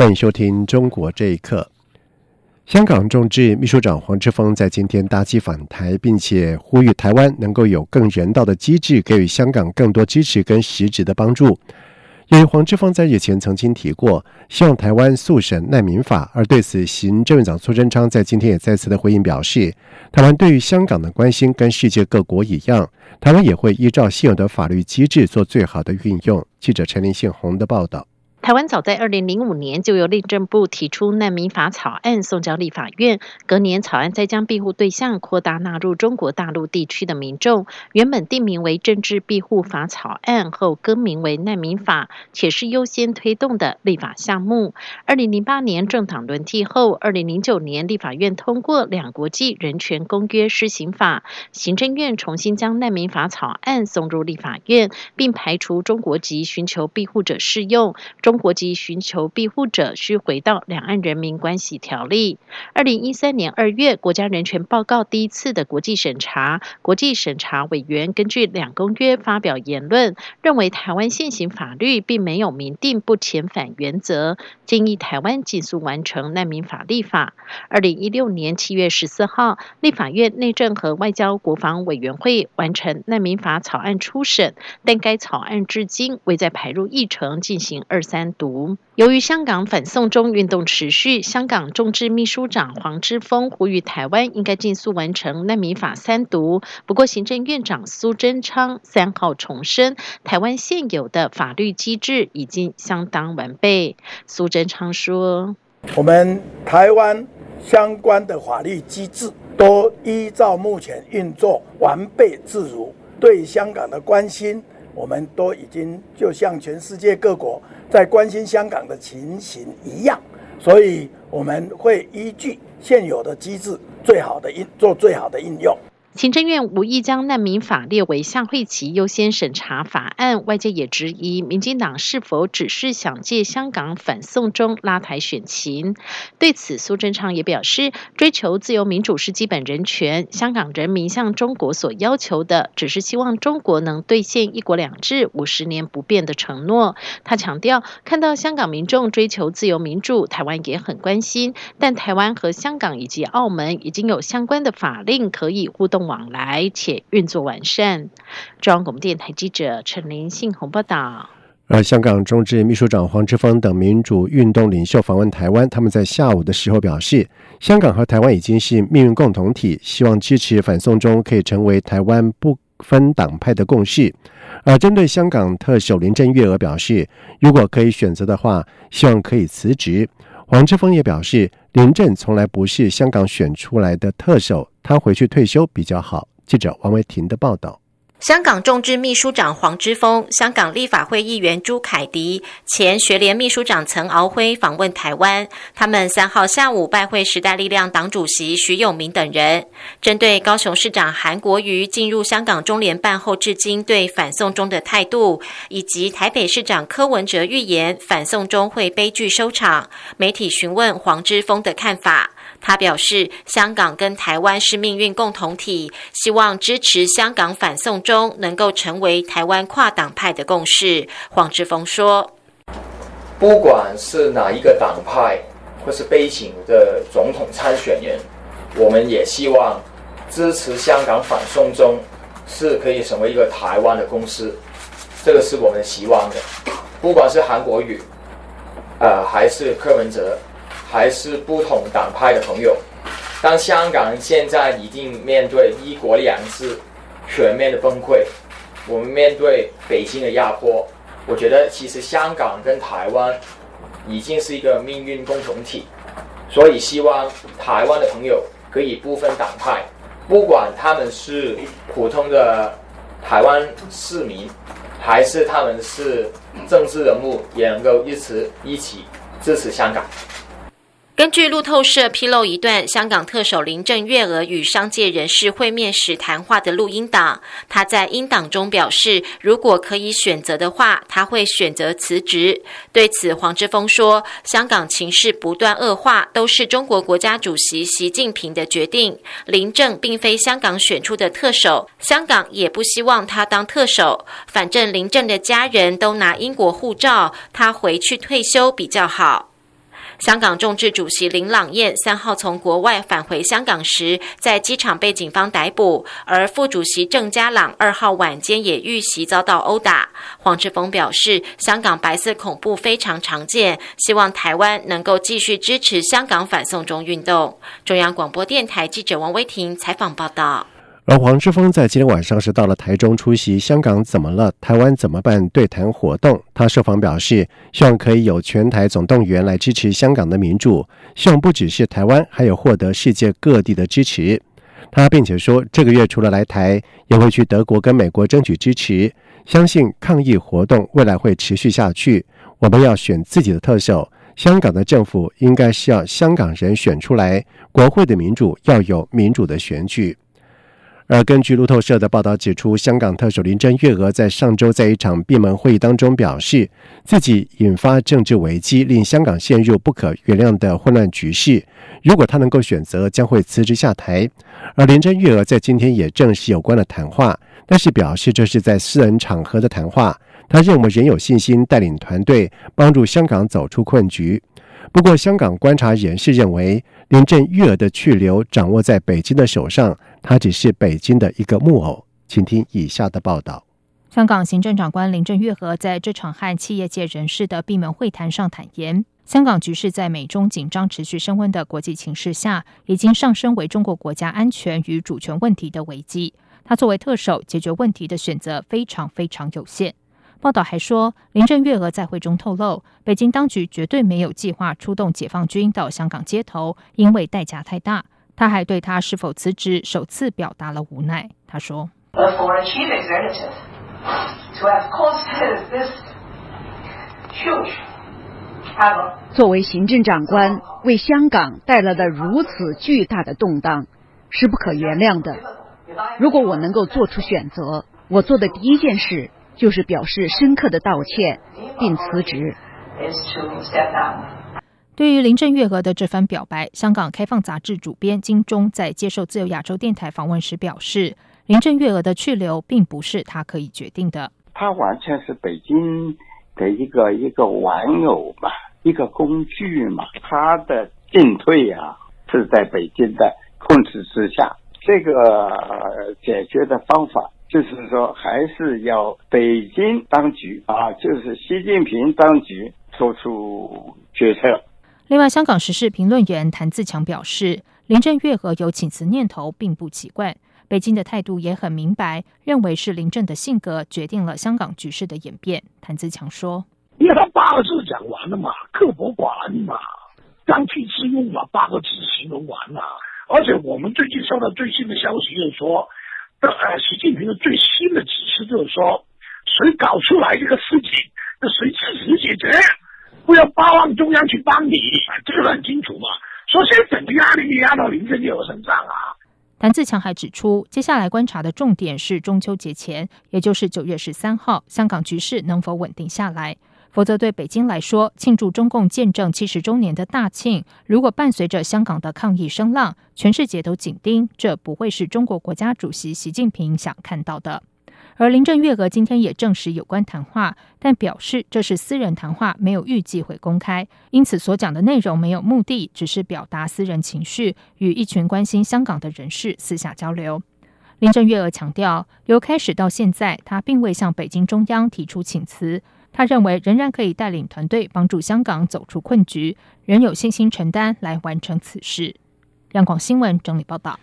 欢迎收听《中国这一刻》。香港众志秘书长黄之锋在今天搭机返台，并且呼吁台湾能够有更人道的机制，给予香港更多支持跟实质的帮助。由于黄之锋在日前曾经提过，希望台湾速审难民法，而对此，行政院长苏贞昌在今天也再次的回应表示，台湾对于香港的关心跟世界各国一样，台湾也会依照现有的法律机制做最好的运用。记者陈林信宏的报道。台湾早在二零零五年就由内政部提出难民法草案送交立法院，隔年草案再将庇护对象扩大纳入中国大陆地区的民众。原本定名为政治庇护法草案后更名为难民法，且是优先推动的立法项目。二零零八年政党轮替后，二零零九年立法院通过《两国际人权公约施行法》，行政院重新将难民法草案送入立法院，并排除中国籍寻求庇护者适用。中国籍寻求庇护者需回到《两岸人民关系条例》。二零一三年二月，国家人权报告第一次的国际审查，国际审查委员根据两公约发表言论，认为台湾现行法律并没有明定不遣返原则，建议台湾尽速完成难民法立法。二零一六年七月十四号，立法院内政和外交国防委员会完成难民法草案初审，但该草案至今未再排入议程进行二三。单独。由于香港反送中运动持续，香港众志秘书长黄之锋呼吁台湾应该尽速完成难民法三读。不过，行政院长苏贞昌三号重申，台湾现有的法律机制已经相当完备。苏贞昌说：“我们台湾相关的法律机制都依照目前运作完备自如，对香港的关心，我们都已经就像全世界各国。”在关心香港的情形一样，所以我们会依据现有的机制，最好的应做最好的应用。行政院无意将难民法列为向会期优先审查法案，外界也质疑民进党是否只是想借香港反送中拉台选情。对此，苏贞昌也表示，追求自由民主是基本人权，香港人民向中国所要求的，只是希望中国能兑现一国两制五十年不变的承诺。他强调，看到香港民众追求自由民主，台湾也很关心，但台湾和香港以及澳门已经有相关的法令可以互动。往来且运作完善。中央广播电台记者陈林信宏报道。而香港中治秘书长黄之锋等民主运动领袖访问台湾，他们在下午的时候表示，香港和台湾已经是命运共同体，希望支持反送中可以成为台湾不分党派的共识。而针对香港特首林郑月娥表示，如果可以选择的话，希望可以辞职。黄之锋也表示，林郑从来不是香港选出来的特首。他回去退休比较好。记者王维婷的报道。香港众志秘书长黄之锋、香港立法会议员朱凯迪、前学联秘书长岑敖辉访问台湾。他们三号下午拜会时代力量党主席徐永明等人，针对高雄市长韩国瑜进入香港中联办后至今对反送中的态度，以及台北市长柯文哲预言反送中会悲剧收场，媒体询问黄之锋的看法。他表示，香港跟台湾是命运共同体，希望支持香港反送中能够成为台湾跨党派的共识。黄志峰说：“不管是哪一个党派或是背景的总统参选人，我们也希望支持香港反送中是可以成为一个台湾的公司，这个是我们希望的。不管是韩国瑜，呃，还是柯文哲。”还是不同党派的朋友，当香港现在已经面对一国两制全面的崩溃，我们面对北京的压迫，我觉得其实香港跟台湾已经是一个命运共同体，所以希望台湾的朋友可以不分党派，不管他们是普通的台湾市民，还是他们是政治人物，也能够一直一起支持香港。根据路透社披露一段香港特首林郑月娥与商界人士会面时谈话的录音档，他在音档中表示，如果可以选择的话，他会选择辞职。对此，黄之锋说：“香港情势不断恶化，都是中国国家主席习近平的决定。林郑并非香港选出的特首，香港也不希望他当特首。反正林郑的家人都拿英国护照，他回去退休比较好。”香港众志主席林朗彦三号从国外返回香港时，在机场被警方逮捕，而副主席郑家朗二号晚间也遇袭遭到殴打。黄志峰表示，香港白色恐怖非常常见，希望台湾能够继续支持香港反送中运动。中央广播电台记者王威婷采访报道。而黄之锋在今天晚上是到了台中出席“香港怎么了？台湾怎么办？”对谈活动。他受访表示，希望可以有全台总动员来支持香港的民主，希望不只是台湾，还有获得世界各地的支持。他并且说，这个月除了来台，也会去德国跟美国争取支持。相信抗议活动未来会持续下去。我们要选自己的特首，香港的政府应该是要香港人选出来，国会的民主要有民主的选举。而根据路透社的报道指出，香港特首林郑月娥在上周在一场闭门会议当中表示，自己引发政治危机，令香港陷入不可原谅的混乱局势。如果他能够选择，将会辞职下台。而林郑月娥在今天也证实有关的谈话，但是表示这是在私人场合的谈话。他认为仍有信心带领团队帮助香港走出困局。不过，香港观察人士认为，林郑月娥的去留掌握在北京的手上。他只是北京的一个木偶，请听以下的报道。香港行政长官林郑月娥在这场和企业界人士的闭门会谈上坦言，香港局势在美中紧张持续升温的国际形势下，已经上升为中国国家安全与主权问题的危机。他作为特首，解决问题的选择非常非常有限。报道还说，林郑月娥在会中透露，北京当局绝对没有计划出动解放军到香港街头，因为代价太大。他还对他是否辞职首次表达了无奈。他说：“作为行政长官，为香港带来了如此巨大的动荡，是不可原谅的。如果我能够做出选择，我做的第一件事就是表示深刻的道歉，并辞职。”对于林郑月娥的这番表白，香港开放杂志主编金钟在接受自由亚洲电台访问时表示，林郑月娥的去留并不是他可以决定的。他完全是北京的一个一个玩偶嘛，一个工具嘛。他的进退啊，是在北京的控制之下。这个解决的方法就是说，还是要北京当局啊，就是习近平当局做出决策。另外，香港时事评论员谭自强表示，林郑月娥有请辞念头并不奇怪。北京的态度也很明白，认为是林郑的性格决定了香港局势的演变。谭自强说：“因为他八个字讲完了嘛，刻薄寡恩嘛，刚愎自用嘛，八个字形容完了。而且我们最近收到最新的消息，就是呃，习近平的最新的指示就是说，谁搞出来这个事情，那谁自己解决。”不要巴望中央去帮你，这个很清楚嘛。说现在，整个压力压到林郑月娥身上啊。谭自强还指出，接下来观察的重点是中秋节前，也就是九月十三号，香港局势能否稳定下来。否则，对北京来说，庆祝中共建政七十周年的大庆，如果伴随着香港的抗议声浪，全世界都紧盯，这不会是中国国家主席习近平想看到的。而林郑月娥今天也证实有关谈话，但表示这是私人谈话，没有预计会公开，因此所讲的内容没有目的，只是表达私人情绪，与一群关心香港的人士私下交流。林郑月娥强调，由开始到现在，她并未向北京中央提出请辞，他认为仍然可以带领团队帮助香港走出困局，仍有信心承担来完成此事。央广新闻整理报道。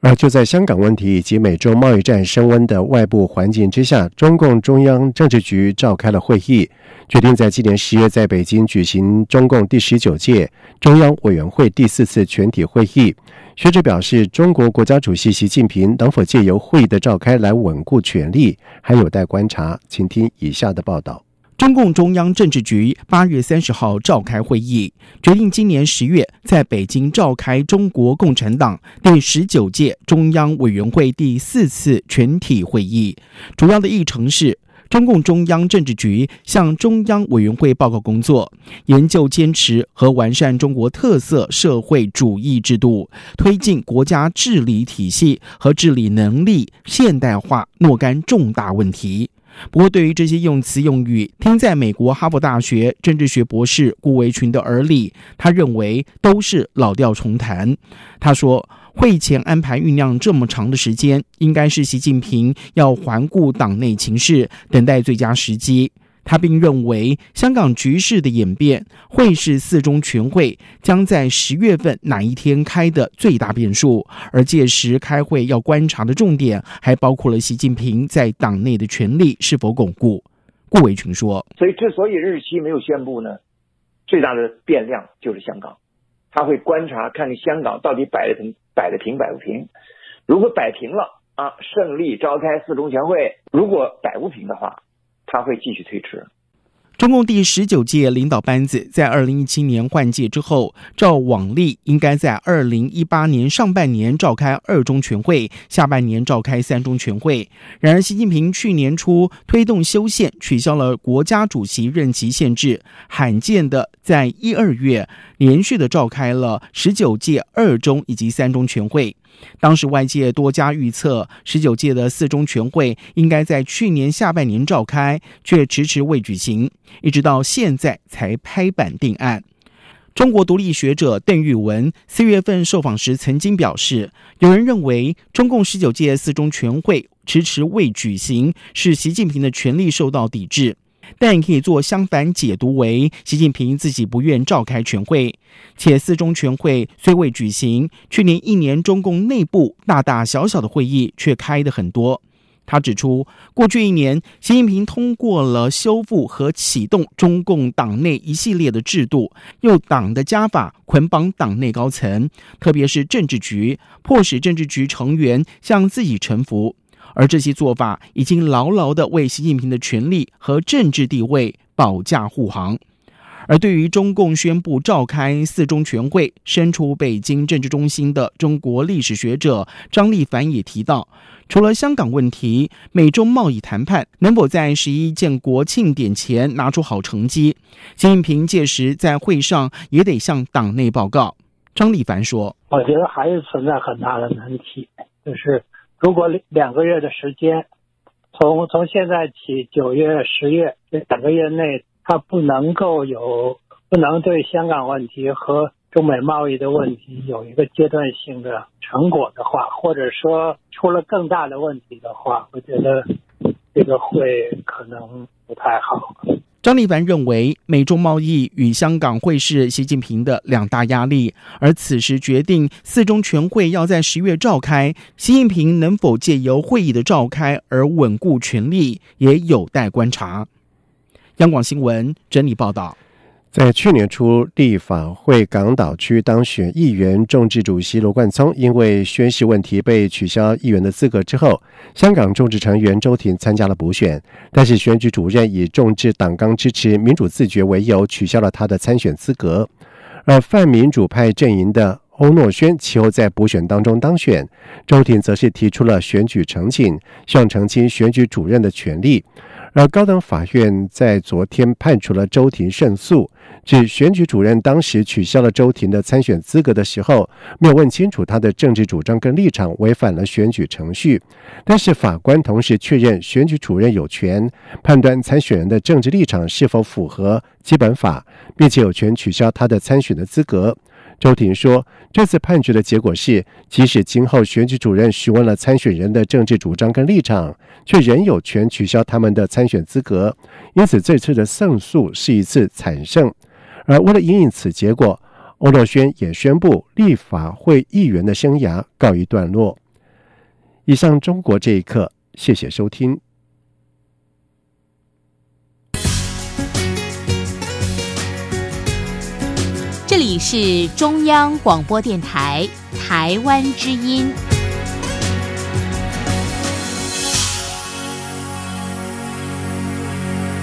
而就在香港问题以及美洲贸易战升温的外部环境之下，中共中央政治局召开了会议，决定在今年十月在北京举行中共第十九届中央委员会第四次全体会议。学者表示，中国国家主席习近平能否借由会议的召开来稳固权力，还有待观察。请听以下的报道。中共中央政治局八月三十号召开会议，决定今年十月在北京召开中国共产党第十九届中央委员会第四次全体会议。主要的议程是。中共中央政治局向中央委员会报告工作，研究坚持和完善中国特色社会主义制度，推进国家治理体系和治理能力现代化若干重大问题。不过，对于这些用词用语，听在美国哈佛大学政治学博士顾维群的耳里，他认为都是老调重弹。他说。会前安排酝酿这么长的时间，应该是习近平要环顾党内情势，等待最佳时机。他并认为，香港局势的演变会是四中全会将在十月份哪一天开的最大变数。而届时开会要观察的重点，还包括了习近平在党内的权力是否巩固。顾维群说：“所以，之所以日期没有宣布呢，最大的变量就是香港。他会观察看看香港到底摆得平。”摆得平摆不平，如果摆平了啊，胜利召开四中全会；如果摆不平的话，他会继续推迟。中共第十九届领导班子在二零一七年换届之后，照往例应该在二零一八年上半年召开二中全会，下半年召开三中全会。然而，习近平去年初推动修宪，取消了国家主席任期限制，罕见的在一二月连续的召开了十九届二中以及三中全会。当时外界多家预测，十九届的四中全会应该在去年下半年召开，却迟迟未举行，一直到现在才拍板定案。中国独立学者邓玉文四月份受访时曾经表示，有人认为中共十九届四中全会迟迟未举行，是习近平的权力受到抵制。但也可以做相反解读，为习近平自己不愿召开全会，且四中全会虽未举行，去年一年中共内部大大小小的会议却开的很多。他指出，过去一年，习近平通过了修复和启动中共党内一系列的制度，用党的家法捆绑党内高层，特别是政治局，迫使政治局成员向自己臣服。而这些做法已经牢牢的为习近平的权力和政治地位保驾护航。而对于中共宣布召开四中全会，身处北京政治中心的中国历史学者张立凡也提到，除了香港问题，美中贸易谈判能否在十一建国庆典前拿出好成绩，习近平届时在会上也得向党内报告。张立凡说：“我觉得还是存在很大的难题，就是。”如果两个月的时间，从从现在起九月、十月这两个月内，他不能够有不能对香港问题和中美贸易的问题有一个阶段性的成果的话，或者说出了更大的问题的话，我觉得这个会可能不太好。张立凡认为，美中贸易与香港会是习近平的两大压力，而此时决定四中全会要在十月召开，习近平能否借由会议的召开而稳固权力，也有待观察。央广新闻整理报道。在去年初，立法会港岛区当选议员众志主席罗冠聪因为宣誓问题被取消议员的资格之后，香港众志成员周庭参加了补选，但是选举主任以众志党纲支持民主自觉为由，取消了他的参选资格。而泛民主派阵营的欧诺轩其后在补选当中当选，周庭则是提出了选举澄清，希望澄清选举主任的权利。而高等法院在昨天判处了周庭胜诉，指选举主任当时取消了周庭的参选资格的时候，没有问清楚他的政治主张跟立场，违反了选举程序。但是法官同时确认，选举主任有权判断参选人的政治立场是否符合基本法，并且有权取消他的参选的资格。周庭说，这次判决的结果是，即使今后选举主任询问了参选人的政治主张跟立场，却仍有权取消他们的参选资格。因此，这次的胜诉是一次惨胜。而为了引领此结果，欧乐轩也宣布立法会议员的生涯告一段落。以上，中国这一刻，谢谢收听。你是中央广播电台台湾之音。